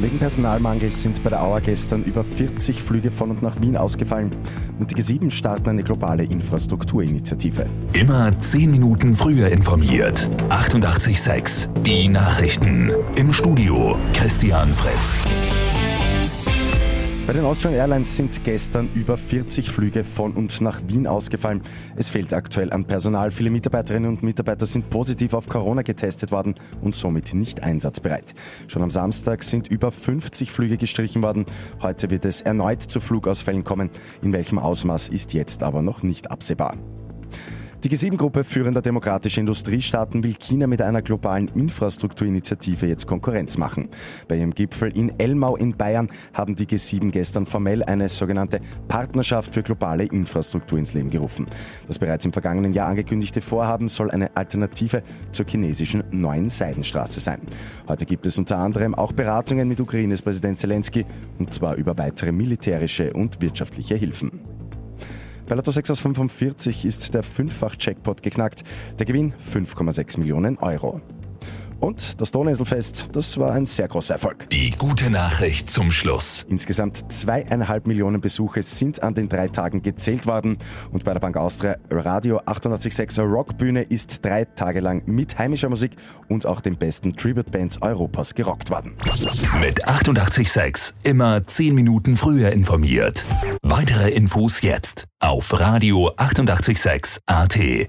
Wegen Personalmangels sind bei der Auer gestern über 40 Flüge von und nach Wien ausgefallen. Und die G7 starten eine globale Infrastrukturinitiative. Immer 10 Minuten früher informiert. 88.6 Die Nachrichten. Im Studio Christian Fritz. Bei den Austrian Airlines sind gestern über 40 Flüge von und nach Wien ausgefallen. Es fehlt aktuell an Personal. Viele Mitarbeiterinnen und Mitarbeiter sind positiv auf Corona getestet worden und somit nicht einsatzbereit. Schon am Samstag sind über 50 Flüge gestrichen worden. Heute wird es erneut zu Flugausfällen kommen. In welchem Ausmaß ist jetzt aber noch nicht absehbar. Die G7-Gruppe führender demokratischer Industriestaaten will China mit einer globalen Infrastrukturinitiative jetzt Konkurrenz machen. Bei ihrem Gipfel in Elmau in Bayern haben die G7 gestern formell eine sogenannte Partnerschaft für globale Infrastruktur ins Leben gerufen. Das bereits im vergangenen Jahr angekündigte Vorhaben soll eine Alternative zur chinesischen neuen Seidenstraße sein. Heute gibt es unter anderem auch Beratungen mit Ukraines Präsident Zelensky und zwar über weitere militärische und wirtschaftliche Hilfen. Bei Lotto 6 aus 45 ist der Fünffach-Jackpot geknackt. Der Gewinn 5,6 Millionen Euro. Und das Donauinselfest, das war ein sehr großer Erfolg. Die gute Nachricht zum Schluss. Insgesamt zweieinhalb Millionen Besuche sind an den drei Tagen gezählt worden. Und bei der Bank Austria Radio 886 Rockbühne ist drei Tage lang mit heimischer Musik und auch den besten Tribute-Bands Europas gerockt worden. Mit 886 immer 10 Minuten früher informiert. Weitere Infos jetzt auf Radio 886 AT.